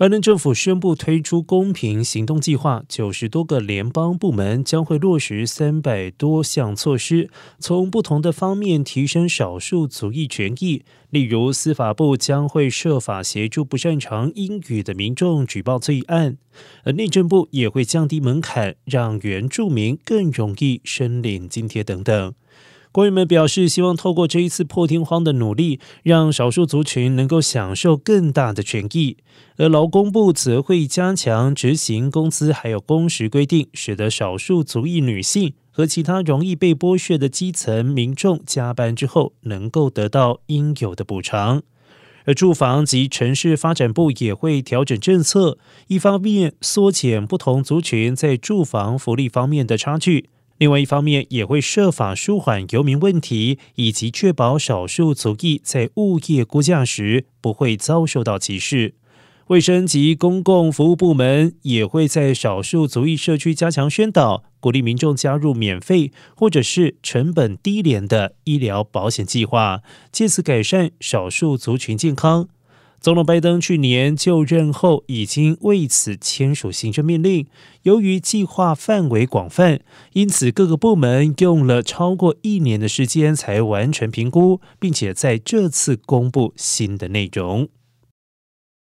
拜登政府宣布推出公平行动计划，九十多个联邦部门将会落实三百多项措施，从不同的方面提升少数族裔权益。例如，司法部将会设法协助不擅长英语的民众举报罪案，而内政部也会降低门槛，让原住民更容易申领津贴等等。官员们表示，希望透过这一次破天荒的努力，让少数族群能够享受更大的权益。而劳工部则会加强执行工资还有工时规定，使得少数族裔女性和其他容易被剥削的基层民众加班之后能够得到应有的补偿。而住房及城市发展部也会调整政策，一方面缩减不同族群在住房福利方面的差距。另外一方面，也会设法舒缓游民问题，以及确保少数族裔在物业估价时不会遭受到歧视。卫生及公共服务部门也会在少数族裔社区加强宣导，鼓励民众加入免费或者是成本低廉的医疗保险计划，借此改善少数族群健康。总统拜登去年就任后，已经为此签署行政命令。由于计划范围广泛，因此各个部门用了超过一年的时间才完成评估，并且在这次公布新的内容。